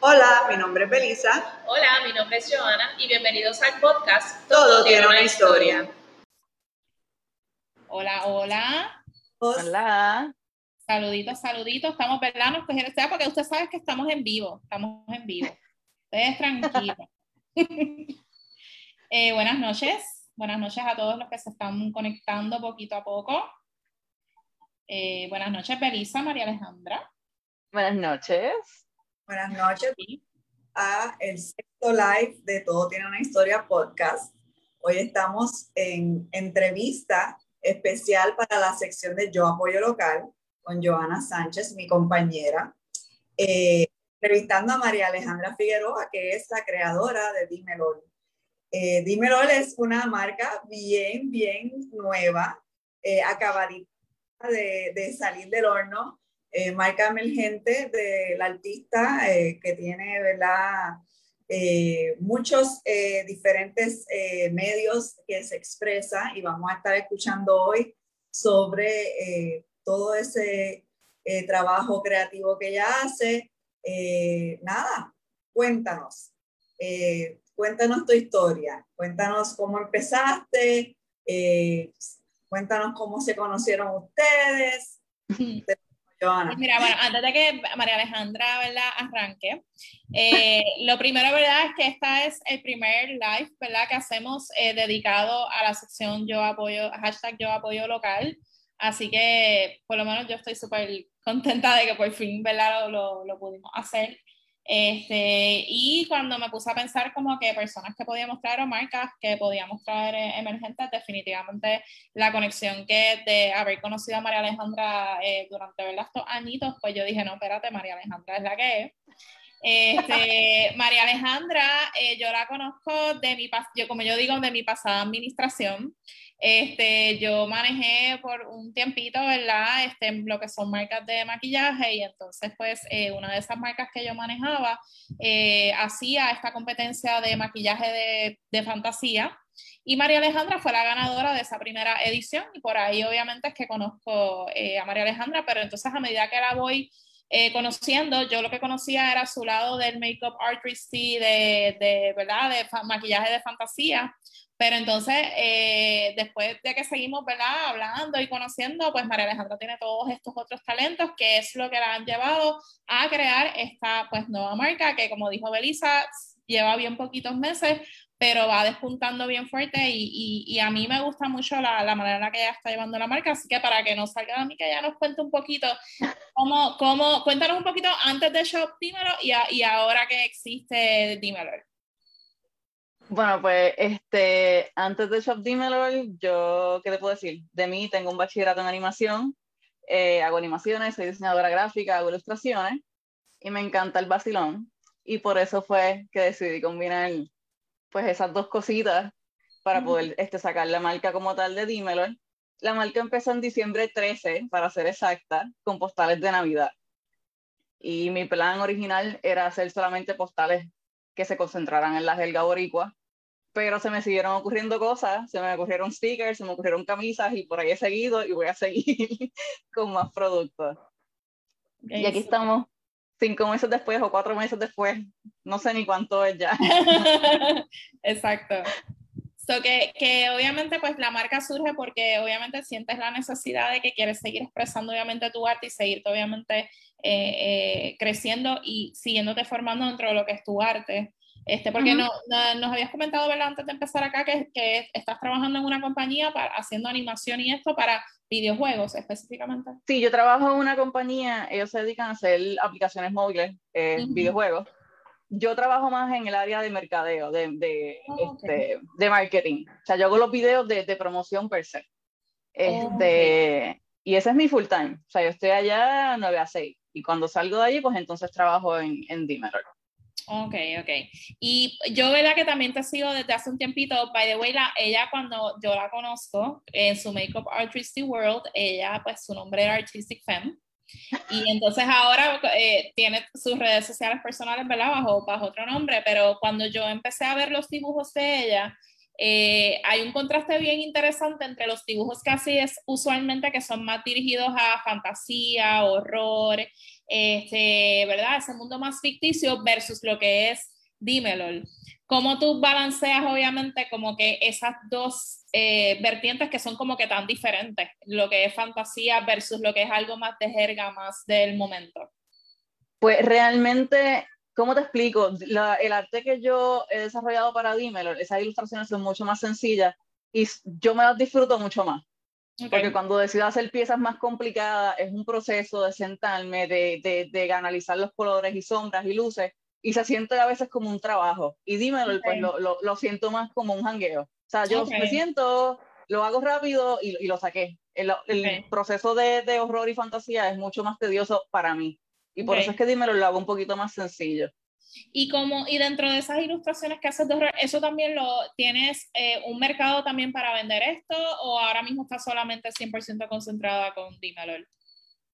Hola, mi nombre es Belisa. Hola, mi nombre es Joana y bienvenidos al podcast Todo, tiene una historia. Hola, hola. Hola. Saluditos, saluditos. Estamos, ¿verdad? Nos cogieron ustedes porque usted sabe que estamos en vivo. Estamos en vivo. Ustedes tranquilos. Eh, buenas noches. Buenas noches a todos los que se están conectando poquito a poco. Eh, buenas noches, Belisa, María Alejandra. Buenas noches. Buenas noches a el sexto live de Todo tiene una historia podcast. Hoy estamos en entrevista especial para la sección de Yo Apoyo Local con Joana Sánchez, mi compañera, eh, entrevistando a María Alejandra Figueroa, que es la creadora de Dímelo. Eh, Dímelo es una marca bien, bien nueva, eh, acabadita de, de, salir del horno, eh, marca emergente del artista eh, que tiene, ¿verdad? Eh, muchos eh, diferentes medios que se expresa y vamos a estar escuchando hoy sobre todo ese trabajo creativo que ella hace. Nada, cuéntanos, cuéntanos tu historia, cuéntanos cómo empezaste, cuéntanos cómo se conocieron ustedes. Mira, bueno, antes de que María Alejandra ¿verdad? arranque, eh, lo primero, ¿verdad? Es que esta es el primer live, ¿verdad? Que hacemos eh, dedicado a la sección Yo Apoyo, hashtag Yo Apoyo Local. Así que, por lo menos, yo estoy súper contenta de que por fin, ¿verdad? Lo, lo, lo pudimos hacer. Este, y cuando me puse a pensar como que personas que podíamos traer o marcas que podíamos traer eh, emergentes, definitivamente la conexión que de haber conocido a María Alejandra eh, durante ¿verdad? estos añitos, pues yo dije, no, espérate, María Alejandra es la que es. Este, María Alejandra, eh, yo la conozco de mi, yo, como yo digo, de mi pasada administración. Este, yo manejé por un tiempito, ¿verdad? Este, lo que son marcas de maquillaje y entonces pues eh, una de esas marcas que yo manejaba eh, hacía esta competencia de maquillaje de, de, fantasía y María Alejandra fue la ganadora de esa primera edición y por ahí obviamente es que conozco eh, a María Alejandra, pero entonces a medida que la voy eh, conociendo, yo lo que conocía era su lado del make-up artistry, de, de, ¿verdad? De maquillaje de fantasía, pero entonces, eh, después de que seguimos, ¿verdad? Hablando y conociendo, pues María Alejandra tiene todos estos otros talentos que es lo que la han llevado a crear esta, pues, nueva marca que, como dijo Belisa, lleva bien poquitos meses, pero va despuntando bien fuerte y, y, a mí me gusta mucho la, la, manera en la que ella está llevando la marca, así que para que no salga de mí, que ella nos cuente un poquito, cómo, cómo, cuéntanos un poquito antes de Shop Dímelo y, a, y ahora que existe Dímelo. Bueno, pues este, antes de Shop Dímelo, yo, ¿qué te puedo decir? De mí tengo un bachillerato en animación, eh, hago animaciones, soy diseñadora gráfica, hago ilustraciones y me encanta el vacilón. Y por eso fue que decidí combinar pues esas dos cositas para poder este, sacar la marca como tal de Dímelo. La marca empezó en diciembre 13, para ser exacta, con postales de Navidad. Y mi plan original era hacer solamente postales que se concentraran en la jerga boricua, pero se me siguieron ocurriendo cosas, se me ocurrieron stickers, se me ocurrieron camisas y por ahí he seguido y voy a seguir con más productos. Y aquí estamos cinco meses después o cuatro meses después, no sé ni cuánto es ya. Exacto. So que, que, obviamente pues la marca surge porque obviamente sientes la necesidad de que quieres seguir expresando obviamente tu arte y seguirte obviamente eh, eh, creciendo y siguiéndote formando dentro de lo que es tu arte. Este, porque uh -huh. no, no, nos habías comentado, ¿verdad? Antes de empezar acá, que, que, estás trabajando en una compañía para, haciendo animación y esto para videojuegos específicamente. Sí, yo trabajo en una compañía, ellos se dedican a hacer aplicaciones móviles, eh, uh -huh. videojuegos. Yo trabajo más en el área de mercadeo, de, de, oh, este, okay. de marketing. O sea, yo hago los videos de, de promoción per se. Este, oh, okay. Y ese es mi full time. O sea, yo estoy allá 9 a 6. Y cuando salgo de allí, pues entonces trabajo en, en Dimerol. Ok, ok. Y yo, ¿verdad? Que también te sigo desde hace un tiempito. By the way, la, ella cuando yo la conozco en su Makeup Artistic World, ella, pues su nombre era Artistic Femme. Y entonces ahora eh, tiene sus redes sociales personales, ¿verdad? Bajo, bajo otro nombre, pero cuando yo empecé a ver los dibujos de ella, eh, hay un contraste bien interesante entre los dibujos que así es usualmente, que son más dirigidos a fantasía, horror, este, ¿verdad? Ese mundo más ficticio versus lo que es dímelo. ¿Cómo tú balanceas, obviamente, como que esas dos eh, vertientes que son como que tan diferentes? Lo que es fantasía versus lo que es algo más de jerga, más del momento. Pues realmente, ¿cómo te explico? el arte que yo he desarrollado para Dímelo, esas ilustraciones son mucho más sencillas y yo me las disfruto mucho más. Porque cuando decido hacer piezas más complicadas, es un proceso de sentarme, de, de, de, analizar los colores y sombras y luces, y se siente a veces como un trabajo. Y dímelo, pues lo, lo, lo, siento más como un jangueo. O sea, yo me siento, lo hago rápido y, y lo saqué. El, el proceso de, de, horror y fantasía es mucho más tedioso para mí. Y por eso es que dímelo, lo hago un poquito más sencillo. Y como y dentro de esas ilustraciones que haces ¿eso también lo tienes eh, un mercado también para vender esto o ahora mismo estás solamente 100% concentrada con Dimelol?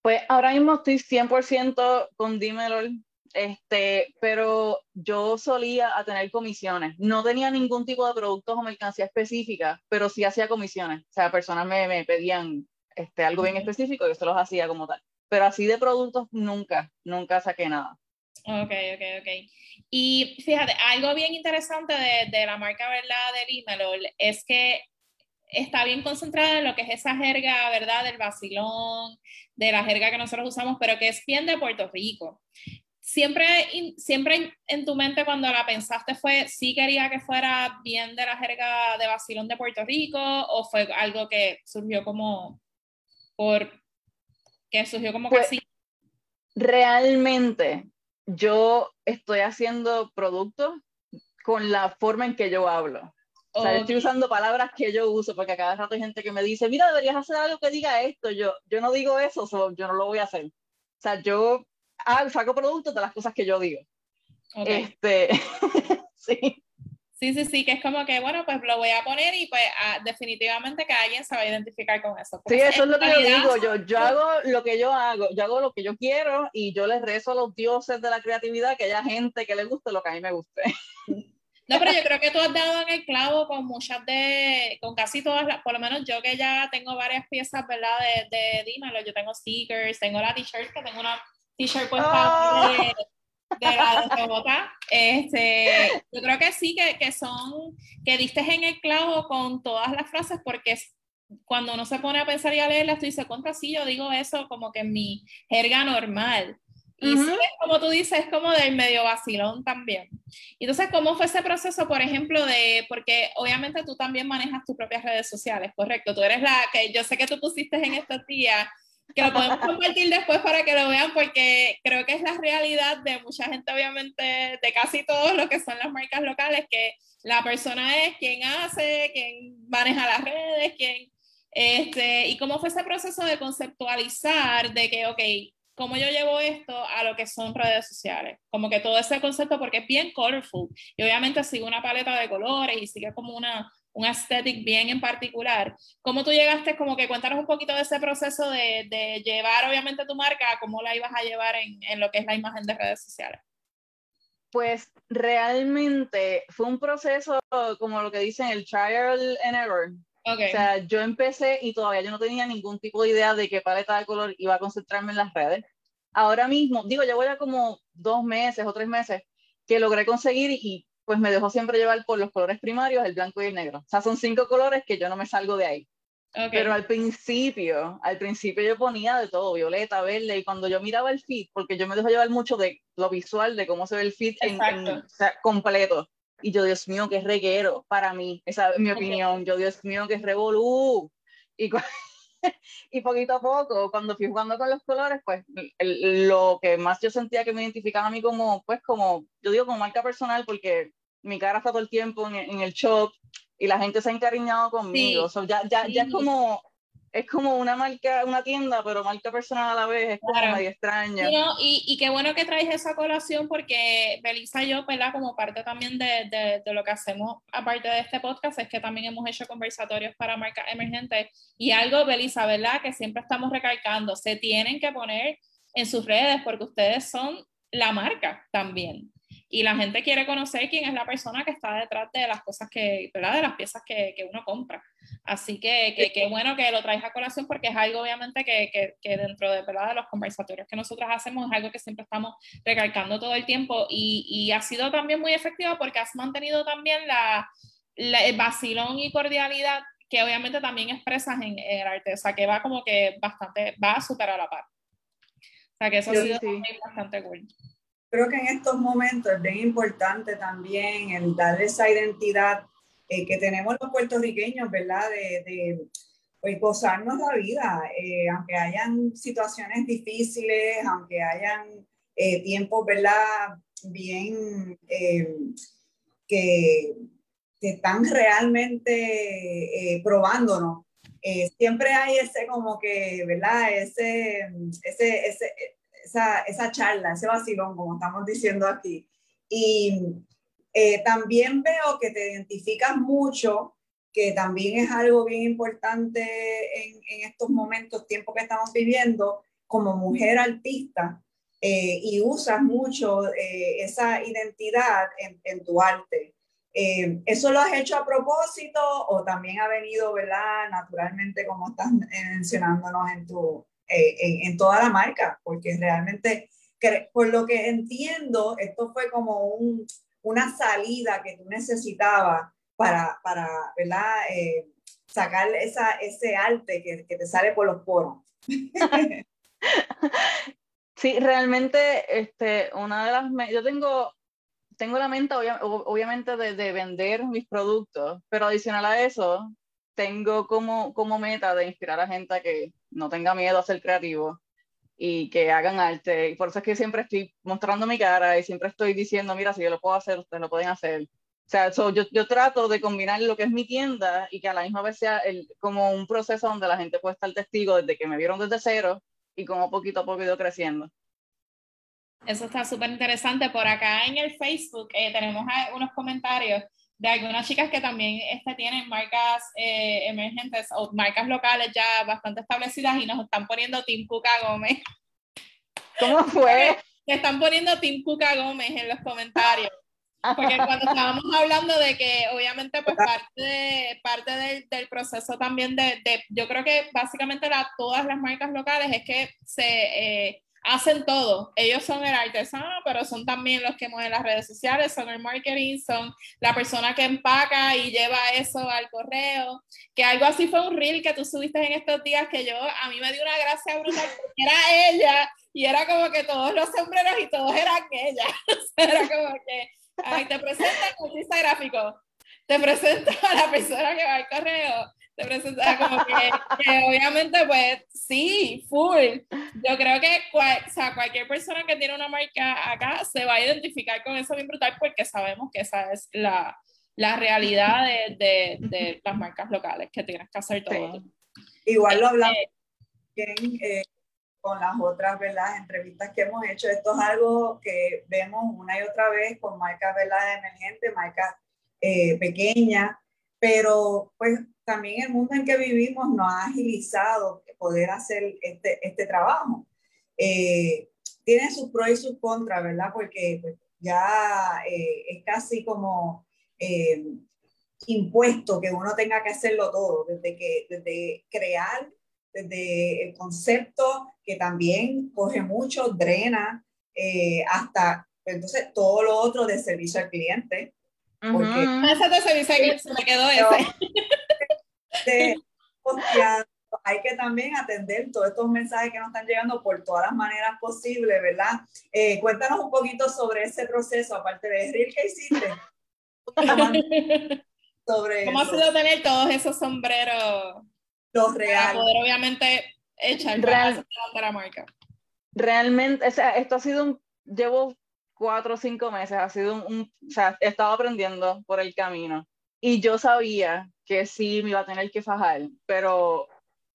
Pues ahora mismo estoy 100% con Dimelol, este, pero yo solía a tener comisiones. No tenía ningún tipo de productos o mercancía específica, pero sí hacía comisiones. O sea, personas me, me pedían este, algo bien específico y yo se los hacía como tal. Pero así de productos nunca, nunca saqué nada. Ok, ok, ok. Y fíjate, algo bien interesante de, de la marca, ¿verdad? Del Imelol es que está bien concentrada en lo que es esa jerga, ¿verdad? Del vacilón, de la jerga que nosotros usamos, pero que es bien de Puerto Rico. Siempre, siempre en tu mente cuando la pensaste fue, sí quería que fuera bien de la jerga de vacilón de Puerto Rico o fue algo que surgió como por, que surgió como que pues, sí. Realmente, yo estoy haciendo productos con la forma en que yo hablo. O sea, estoy usando palabras que yo uso, porque a cada rato hay gente que me dice, mira, deberías hacer algo que diga esto. Yo, yo no digo eso, yo no lo voy a hacer. O sea, yo saco productos de las cosas que yo digo. Este, sí. Sí, sí, sí, que es como que, bueno, pues lo voy a poner y pues ah, definitivamente que alguien se va a identificar con eso. sí, eso es lo que yo digo, yo, yo hago lo que yo hago, yo hago lo que yo quiero y yo les rezo a los dioses de la creatividad que haya gente que le guste lo que a mí me guste. No, pero yo creo que tú has dado en el clavo con muchas de, con casi todas, las, por lo menos yo que ya tengo varias piezas, ¿verdad? De, de Dímelo, yo tengo stickers, tengo la t-shirt, que tengo una t-shirt puesta oh de la Este, yo creo que sí, que, que, son, que diste en el clavo con todas las frases, porque cuando uno se pone a pensar y a leerlas, tú dices, contra sí, yo digo eso como que en mi jerga normal. Y como tú dices, es como del medio vacilón también. Entonces, ¿cómo fue ese proceso, por ejemplo, de, porque obviamente tú también manejas tus propias redes sociales, correcto? Tú eres la que yo sé que tú pusiste en estos días que lo podemos compartir después para que lo vean porque creo que es la realidad de mucha gente, obviamente, de casi todos los que son las marcas locales, que la persona es quien hace, quien maneja las redes, quien, este, y cómo fue ese proceso de conceptualizar de que, ok, cómo yo llevo esto a lo que son redes sociales, como que todo ese concepto, porque es bien colorful, y obviamente sigue una paleta de colores y sigue como una, un aesthetic bien en particular. ¿Cómo tú llegaste, como que cuéntanos un poquito de ese proceso de, de llevar obviamente tu marca, cómo la ibas a llevar en, en, lo que es la imagen de redes sociales? Pues realmente fue un proceso como lo que dicen el trial and error. Okay. O sea, yo empecé y todavía yo no tenía ningún tipo de idea de qué paleta de color iba a concentrarme en las redes. Ahora mismo, digo, ya voy a como dos meses o tres meses que logré conseguir y pues me dejo siempre llevar por los colores primarios, el blanco y el negro. O sea, son cinco colores que yo no me salgo de ahí. Pero al principio, al principio yo ponía de todo, violeta, verde, y cuando yo miraba el feed, porque yo me dejo llevar mucho de lo visual, de cómo se ve el feed en, o sea, completo. Y yo, Dios mío, qué reguero para mí, esa es mi opinión. Yo, Dios mío, qué revolú. Y, y poquito a poco, cuando fui jugando con los colores, pues lo que más yo sentía que me identificaba a mí como, pues como, yo digo como marca personal, porque mi cara está todo el tiempo en, en el shop y la gente se ha encariñado conmigo. ya, ya, ya es como, es como una marca, una tienda, pero marca personal a la vez, es como medio extraña. y, y, qué bueno que traes esa colación porque Belisa y yo, ¿verdad? Como parte también de, de, de, lo que hacemos, aparte de este podcast, es que también hemos hecho conversatorios para marcas emergentes y algo, Belisa, ¿verdad? Que siempre estamos recalcando, se tienen que poner en sus redes porque ustedes son la marca también. Y la gente quiere conocer quién es la persona que está detrás de las cosas que, ¿verdad? De las piezas que, que uno compra. Así que qué bueno que lo traes a colación porque es algo obviamente que, que, dentro de, ¿verdad? de los conversatorios que nosotros hacemos es algo que siempre estamos recalcando todo el tiempo y, y ha sido también muy efectivo porque has mantenido también la, la el vacilón y cordialidad que obviamente también expresas en, el arte, o sea que va como que bastante, va a superar la par. O sea que eso ha sido bastante cool creo que en estos momentos es bien importante también el darle esa identidad eh, que tenemos los puertorriqueños, ¿verdad? De, de pues, gozarnos la vida, eh, aunque hayan situaciones difíciles, aunque hayan eh, tiempos, ¿verdad? Bien que, que, están realmente probándonos. siempre hay ese como que, ¿verdad? Ese, ese, ese, esa, esa charla, ese vacilón, como estamos diciendo aquí. Y eh, también veo que te identificas mucho, que también es algo bien importante en, en estos momentos, tiempos que estamos viviendo, como mujer artista, eh, y usas mucho eh, esa identidad en, en tu arte. ¿Eso lo has hecho a propósito o también ha venido, verdad, naturalmente, como estás mencionándonos en tu, eh, en, toda la marca, porque realmente, por lo que entiendo, esto fue como un, una salida que tú necesitabas para, para ¿verdad? Eh, sacar esa, ese arte que, que te sale por los poros. Sí, realmente, este, una de las, yo tengo, tengo la mente obviamente de, de, vender mis productos, pero adicional a eso, tengo como, como meta de inspirar a gente a que no tenga miedo a ser creativo y que hagan arte. Y por eso es que siempre estoy mostrando mi cara y siempre estoy diciendo, mira, si yo lo puedo hacer, ustedes lo pueden hacer. O sea, yo, yo, trato de combinar lo que es mi tienda y que a la misma vez sea el, como un proceso donde la gente puede estar testigo desde que me vieron desde cero y como poquito a poco ido creciendo. Eso está súper interesante. Por acá en el Facebook eh, tenemos unos comentarios de algunas chicas que también este, tienen marcas eh, emergentes o marcas locales ya bastante establecidas y nos están poniendo Team Cuca Gómez. ¿Cómo fue? están poniendo Team Cuca Gómez en los comentarios. Porque cuando estábamos hablando de que obviamente pues parte, parte del, del proceso también de, de, yo creo que básicamente la, todas las marcas locales es que se... Eh, hacen todo. Ellos son el artesano, pero son también los que mueven las redes sociales, son el marketing, son la persona que empaca y lleva eso al correo. Que algo así fue un reel que tú subiste en estos días que yo, a mí me dio una gracia brutal, porque era ella y era como que todos los sombreros y todos eran ella. era como que, ay, te presento el artista gráfico, te presento a la persona que va al correo como que, obviamente pues sí, full. Yo creo que o sea, cualquier persona que tiene una marca acá se va a identificar con eso bien brutal porque sabemos que esa es la, la realidad de, de, de, las marcas locales, que tienes que hacer todo. Igual lo hablamos este, eh, con las otras ¿verdad? entrevistas que hemos hecho. Esto es algo que vemos una y otra vez con marcas ¿verdad? emergentes, marcas eh, pequeñas, pero pues también el mundo en que vivimos nos ha agilizado poder hacer este, este trabajo. Eh, tiene sus pros y sus contras, ¿verdad? Porque pues, ya eh, es casi como eh, impuesto que uno tenga que hacerlo todo, desde, que, desde crear, desde el concepto que también coge mucho, drena, hasta entonces todo lo otro de servicio al cliente. Porque, Ese de servicio al cliente se me quedó ese. Hay que también atender todos estos mensajes que nos están llegando por todas las maneras posibles, ¿verdad? Eh, cuéntanos un poquito sobre ese proceso, aparte de Reel que hiciste. sobre ¿Cómo ha sido tener todos esos sombreros? Los reales. Para poder obviamente echar Real, para marca. Realmente, o sea, esto ha sido un, llevo cuatro o cinco meses, ha sido un, o sea, he estado aprendiendo por el camino y yo sabía que sí me iba a tener que fajar, pero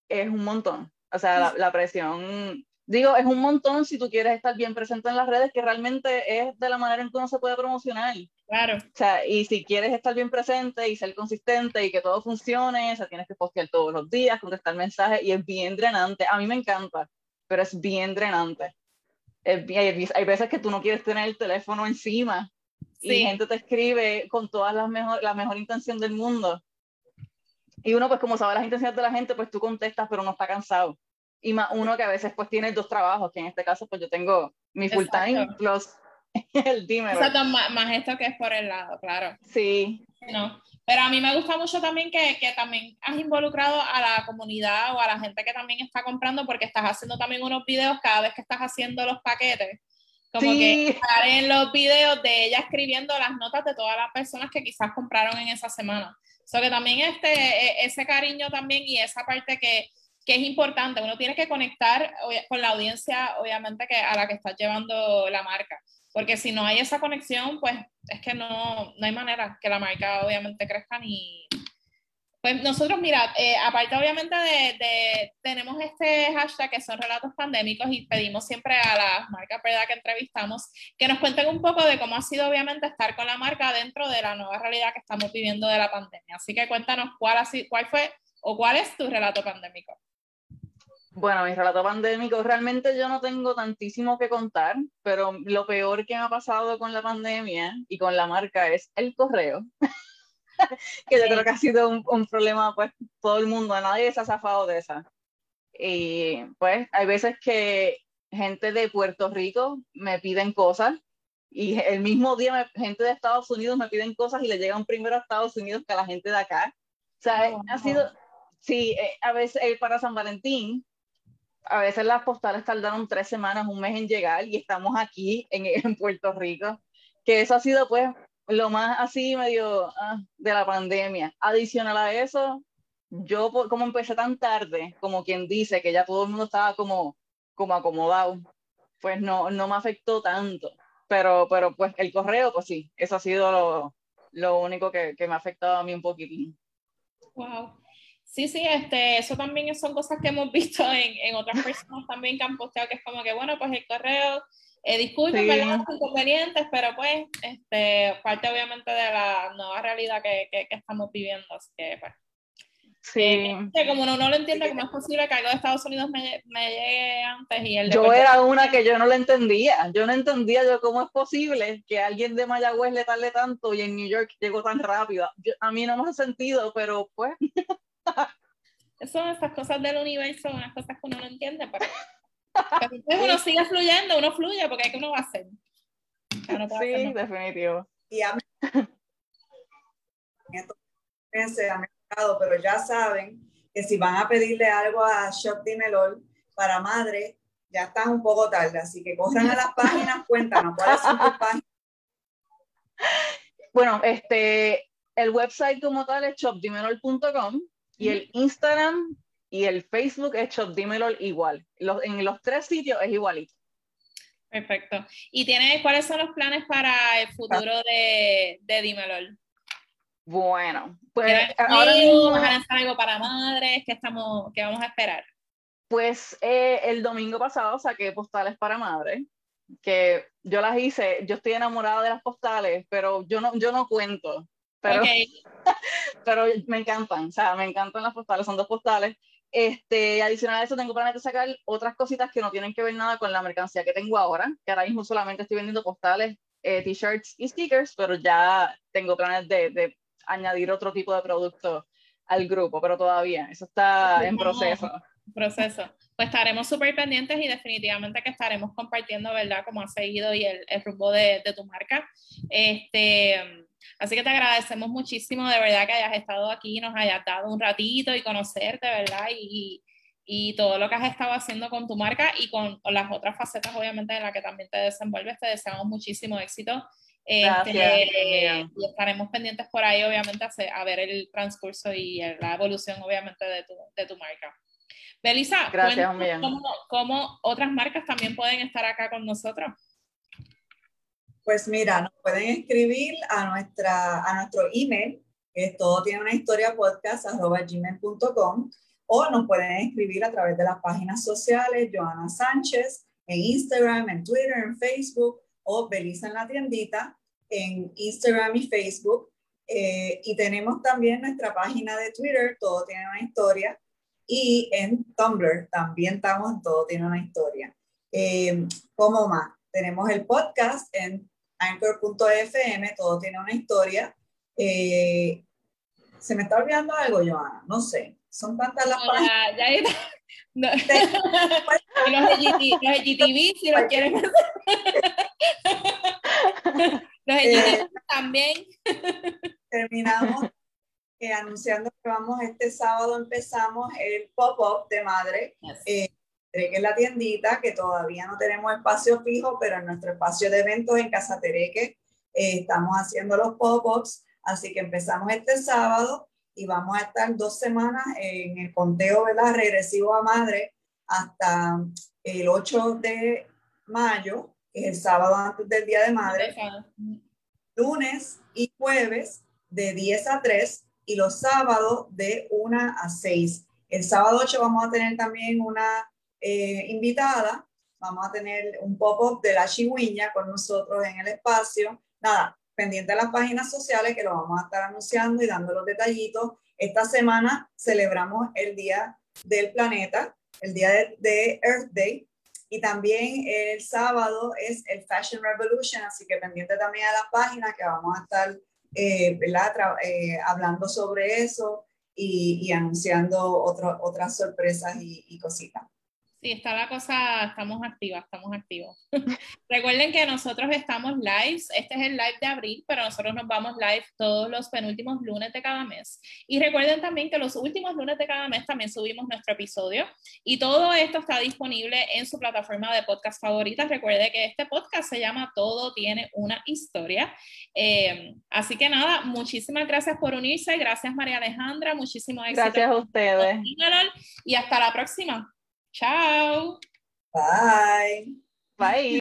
es un montón. O sea, la, presión, digo, es un montón si tú quieres estar bien presente en las redes, que realmente es de la manera en que uno se puede promocionar. Claro. O sea, y si quieres estar bien presente y ser consistente y que todo funcione, o sea, tienes que postear todos los días, contestar mensajes y es bien drenante. A mí me encanta, pero es bien drenante. hay, hay veces que tú no quieres tener el teléfono encima y gente te escribe con todas las mejor, la mejor intención del mundo. Y uno, pues como sabe las intenciones de la gente, pues tú contestas, pero no está cansado. Y más uno que a veces pues tiene dos trabajos, que en este caso pues yo tengo mi full time plus el dímelo. Exacto, más, más, esto que es por el lado, claro. Sí. No. Pero a mí me gusta mucho también que, que, también has involucrado a la comunidad o a la gente que también está comprando porque estás haciendo también unos videos cada vez que estás haciendo los paquetes. Como que estar en los videos de ella escribiendo las notas de todas las personas que quizás compraron en esa semana. So que también este, e, ese cariño también y esa parte que, que es importante, uno tiene que conectar con la audiencia, obviamente, que a la que estás llevando la marca. Porque si no hay esa conexión, pues es que no, no hay manera que la marca obviamente crezca ni... Pues nosotros, mira, eh, aparte obviamente de, tenemos este hashtag que son relatos pandémicos y pedimos siempre a las marcas ¿verdad? que entrevistamos que nos cuenten un poco de cómo ha sido obviamente estar con la marca dentro de la nueva realidad que estamos viviendo de la pandemia. Así que cuéntanos cuál, cuál fue o cuál es tu relato pandémico. Bueno, mi relato pandémico, realmente yo no tengo tantísimo que contar, pero lo peor que me ha pasado con la pandemia y con la marca es el correo. que yo creo que ha sido un, un, problema, pues, todo el mundo, nadie se ha zafado de esa. Y pues, hay veces que gente de Puerto Rico me piden cosas y el mismo día gente de Estados Unidos me piden cosas y le llegan primero a Estados Unidos que a la gente de acá. O sea, oh, ha sido, sí, eh, a veces eh, para San Valentín a veces las postales tardaron tres semanas, un mes en llegar y estamos aquí en, en Puerto Rico, que eso ha sido pues lo más así medio ah, de la pandemia. Adicional a eso, yo como empecé tan tarde, como quien dice que ya todo el mundo estaba como, como acomodado, pues no, no me afectó tanto. Pero, pero pues el correo, pues sí, eso ha sido lo, lo único que, que me ha afectado a mí un poquitín. Wow. Sí, sí, este, eso también son cosas que hemos visto en, en otras personas también que han posteado, que es como que, bueno, pues el correo, eh, disculpen, sí. ¿verdad? Los inconvenientes, pero pues, este, parte obviamente de la nueva realidad que, que, que estamos viviendo, así que, pues. Sí. Eh, como uno no lo entiende, ¿cómo es posible que algo de Estados Unidos me, me llegue antes y el Yo era una que yo no lo entendía. Yo no entendía yo cómo es posible que alguien de Mayagüez le tarde tanto y en New York llegó tan rápido. Yo, a mí no me hace sentido, pero pues. Son estas cosas del universo, unas cosas que uno no entiende, pero, pero uno sigue fluyendo, uno fluye porque hay que uno va a hacer. No sí, hacer definitivo. Y a mí, pero ya saben que si van a pedirle algo a Shop Dimelol para madre, ya están un poco tarde, así que corran a las páginas, cuéntanos cuáles son tus páginas. Bueno, este, el website como tal es shopdimelol.com y el Instagram y el Facebook es Dímelo igual. Los, en los tres sitios es igualito. Perfecto. ¿Y tiene, cuáles son los planes para el futuro de, de Dímelo? Bueno, pues ahora mismo... ¿Vas a lanzar algo para madres? ¿Qué, estamos, qué vamos a esperar? Pues eh, el domingo pasado saqué postales para madres, que yo las hice, yo estoy enamorada de las postales, pero yo no, yo no cuento. Pero, pero me encantan, o sea, me encantan las postales, son dos postales. Este, adicional a eso, tengo planes de sacar otras cositas que no tienen que ver nada con la mercancía que tengo ahora, que ahora mismo solamente estoy vendiendo postales, eh, t-shirts y stickers, pero ya tengo planes de, de, añadir otro tipo de producto al grupo, pero todavía, eso está en proceso. Proceso. Pues estaremos súper pendientes y definitivamente que estaremos compartiendo, ¿verdad?, cómo ha seguido y el, el rumbo de, de tu marca. Este, Así que te agradecemos muchísimo, de verdad, que hayas estado aquí, nos hayas dado un ratito y conocerte, ¿verdad? Y, y todo lo que has estado haciendo con tu marca y con, con, las otras facetas, obviamente, en las que también te desenvuelves. Te deseamos muchísimo éxito. Este, y estaremos pendientes por ahí, obviamente, a, a ver el transcurso y la evolución, obviamente, de tu, de tu marca. Belisa, Gracias, cómo, cómo otras marcas también pueden estar acá con nosotros. Pues mira, nos pueden escribir a, nuestra, a nuestro email, que es todo tiene una historia podcast, arroba gmail.com, o nos pueden escribir a través de las páginas sociales, Joana Sánchez, en Instagram, en Twitter, en Facebook, o Belisa en la tiendita, en Instagram y Facebook. Eh, y tenemos también nuestra página de Twitter, todo tiene una historia, y en Tumblr también estamos en todo tiene una historia. Eh, ¿Cómo más? Tenemos el podcast en anchor.fm, todo tiene una historia. Eh, ¿Se me está olvidando algo, Joana? No sé. Son tantas las páginas. Ya, no. los, LGTB, si los quieren hacer. los LGTB eh, también. Terminamos eh, anunciando que vamos este sábado, empezamos el pop-up de madre. Eh, que es la tiendita, que todavía no tenemos espacio fijo, pero en nuestro espacio de eventos en Casa Tereque estamos haciendo los pop-ups, así que empezamos este sábado y vamos a estar dos semanas en el conteo ¿verdad? regresivo a madre hasta el 8 de mayo, que es el sábado antes del Día de Madre, lunes y jueves de 10 a 3 y los sábados de 1 a 6. El sábado 8 vamos a tener también una eh, invitada, vamos a tener un pop-up de la chigüiña con nosotros en el espacio. Nada, pendiente de las páginas sociales que lo vamos a estar anunciando y dando los detallitos. Esta semana celebramos el Día del Planeta, el Día de, Earth Day, y también el sábado es el Fashion Revolution, así que pendiente también a la página que vamos a estar eh, eh, hablando sobre eso y, anunciando otras sorpresas y cositas. Sí, está la cosa, estamos activas, estamos activos. Recuerden que nosotros estamos live, este es el live de abril, pero nosotros nos vamos live todos los penúltimos lunes de cada mes. Y recuerden también que los últimos lunes de cada mes también subimos nuestro episodio y todo esto está disponible en su plataforma de podcast favorita. Recuerde que este podcast se llama Todo tiene una historia. Eh, así que nada, muchísimas gracias por unirse, gracias María Alejandra, muchísimo éxito. Gracias a ustedes. Y hasta la próxima. Ciao. Bye. Bye.